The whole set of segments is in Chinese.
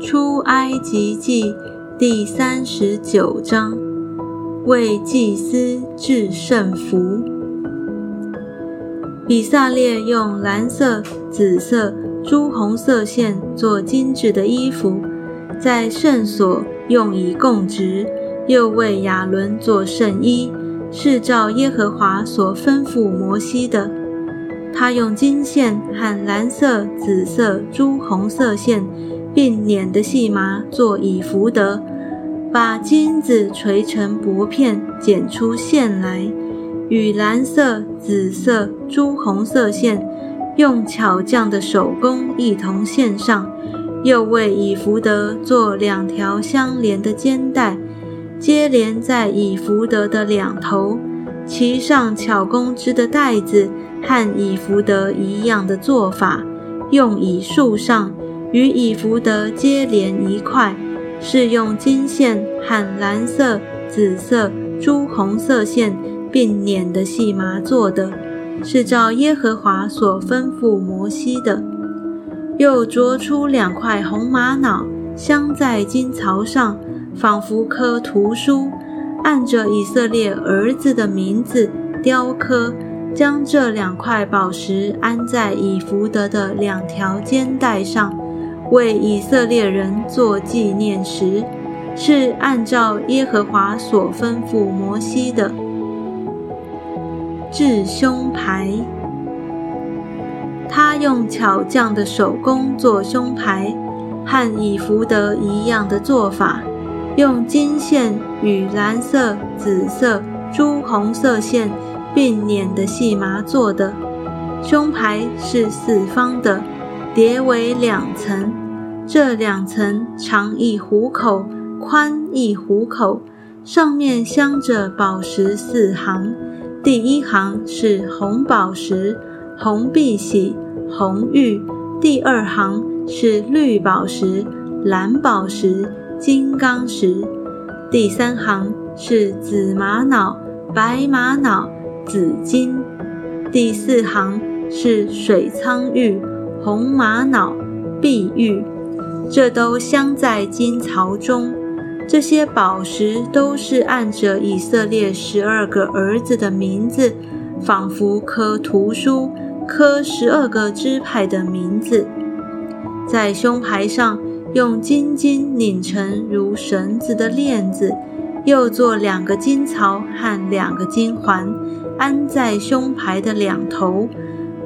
出埃及记第三十九章，为祭司制圣服。比萨列用蓝色、紫色、朱红色线做精致的衣服，在圣所用以供职，又为亚伦做圣衣，是照耶和华所吩咐摩西的。他用金线和蓝色、紫色、朱红色线并捻的细麻做以福德，把金子锤成薄片，剪出线来。与蓝色、紫色、朱红色线用巧匠的手工一同线上，又为以福德做两条相连的肩带，接连在以福德的两头，其上巧工织的带子和以福德一样的做法，用以束上，与以福德接连一块，是用金线和蓝色、紫色、朱红色线。并捻的细麻做的，是照耶和华所吩咐摩西的。又琢出两块红玛瑙，镶在金槽上，仿佛刻图书，按着以色列儿子的名字雕刻，将这两块宝石安在以福德的两条肩带上，为以色列人做纪念石，是按照耶和华所吩咐摩西的。制胸牌，他用巧匠的手工做胸牌，和以福德一样的做法，用金线与蓝色、紫色、朱红色线并捻的细麻做的。胸牌是四方的，叠为两层，这两层长一虎口，宽一虎口，上面镶着宝石四行。第一行是红宝石、红碧玺、红玉；第二行是绿宝石、蓝宝石、金刚石；第三行是紫玛瑙、白玛瑙、紫金；第四行是水苍玉、红玛瑙、碧玉。这都镶在金槽中。这些宝石都是按着以色列十二个儿子的名字，仿佛刻图书，刻十二个支派的名字，在胸牌上用金金拧成如绳子的链子，又做两个金槽和两个金环，安在胸牌的两头，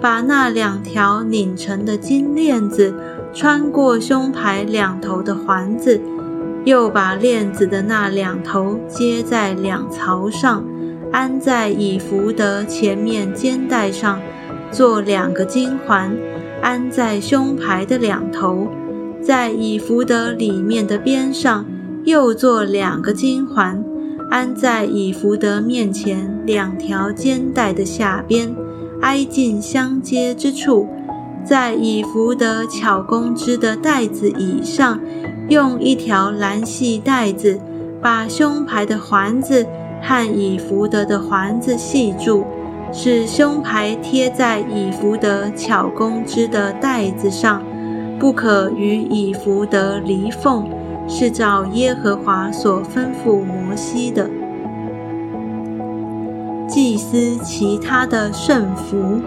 把那两条拧成的金链子穿过胸牌两头的环子。又把链子的那两头接在两槽上，安在以福德前面肩带上，做两个金环，安在胸牌的两头，在以福德里面的边上，又做两个金环，安在以福德面前两条肩带的下边，挨近相接之处，在以福德巧工织的带子以上。用一条蓝细带子把胸牌的环子和以福德的环子系住，使胸牌贴在以福德巧工织的带子上，不可与以福德离缝，是照耶和华所吩咐摩西的。祭司其他的圣服，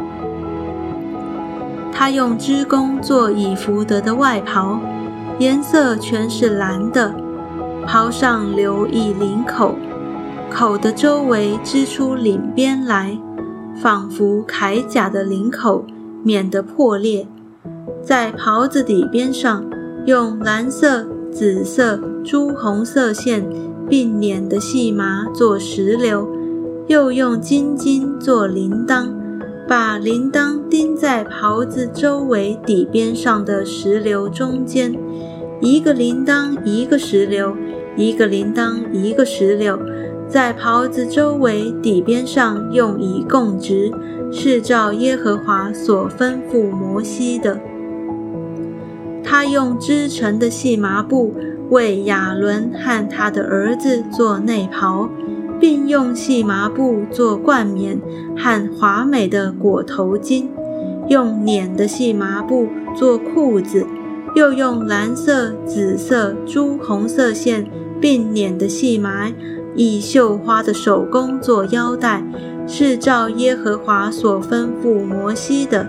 他用织工做以福德的外袍。颜色全是蓝的，袍上留一领口，口的周围织出领边来，仿佛铠甲的领口，免得破裂。在袍子底边上，用蓝色、紫色、朱红色线并捻的细麻做石榴，又用金金做铃铛，把铃铛钉在袍子周围底边上的石榴中间。一个铃铛，一个石榴；一个铃铛，一个石榴，在袍子周围底边上用以供职，是照耶和华所吩咐摩西的。他用织成的细麻布为亚伦和他的儿子做内袍，用细麻布做冠冕和华美的裹头巾，用捻的细麻布做裤子。又用蓝色、紫色、朱红色线并捻的细麻，以绣花的手工做腰带，是照耶和华所吩咐摩西的。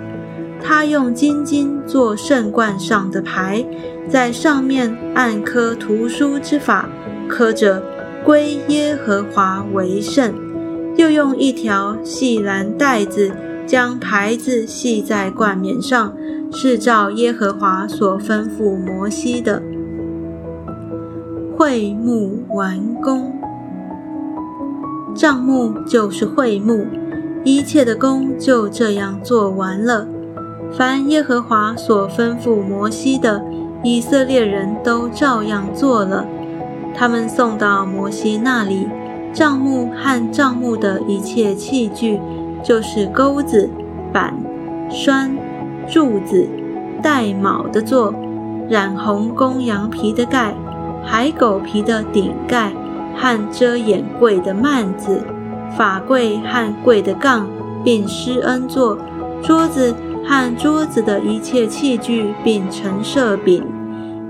他用金金做圣冠上的牌，在上面按刻图书之法，刻着“归耶和华为圣”。又用一条细蓝带子将牌子系在冠冕上，是照耶和华所吩咐摩西的。会幕完工，帐幕就是会幕，一切的工就这样做完了。凡耶和华所吩咐摩西的，以色列人都照样做了。他们送到摩西那里，帐幕和帐幕的一切器具，就是钩子、板、栓、柱子、带铆的座、染红公羊皮的盖、海狗皮的顶盖和遮掩柜的幔子、法柜和柜的杠，并施恩座、桌子。和桌子的一切器具，并陈设饼、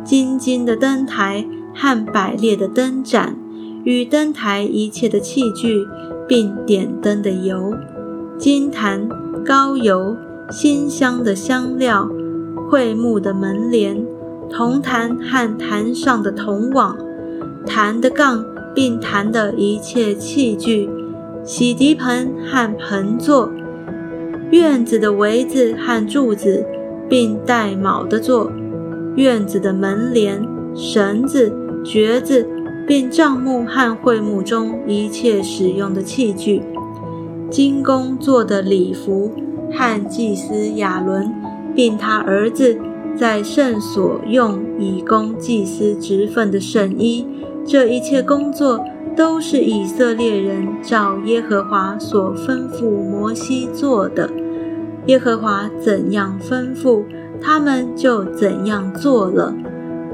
金金的灯台和百列的灯盏，与灯台一切的器具，并点灯的油、金坛、膏油、馨香的香料、桧木的门帘、铜坛和坛上的铜网、坛的杠，并坛的一切器具、洗涤盆和盆座。院子的围子和柱子，并带卯的座；院子的门帘、绳子、橛子，并帐幕和会幕中一切使用的器具；金工做的礼服和祭司亚伦，并他儿子在圣所用以供祭司职分的圣衣，这一切工作。都是以色列人照耶和华所吩咐摩西做的，耶和华怎样吩咐，他们就怎样做了。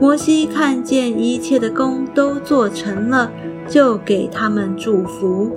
摩西看见一切的工都做成了，就给他们祝福。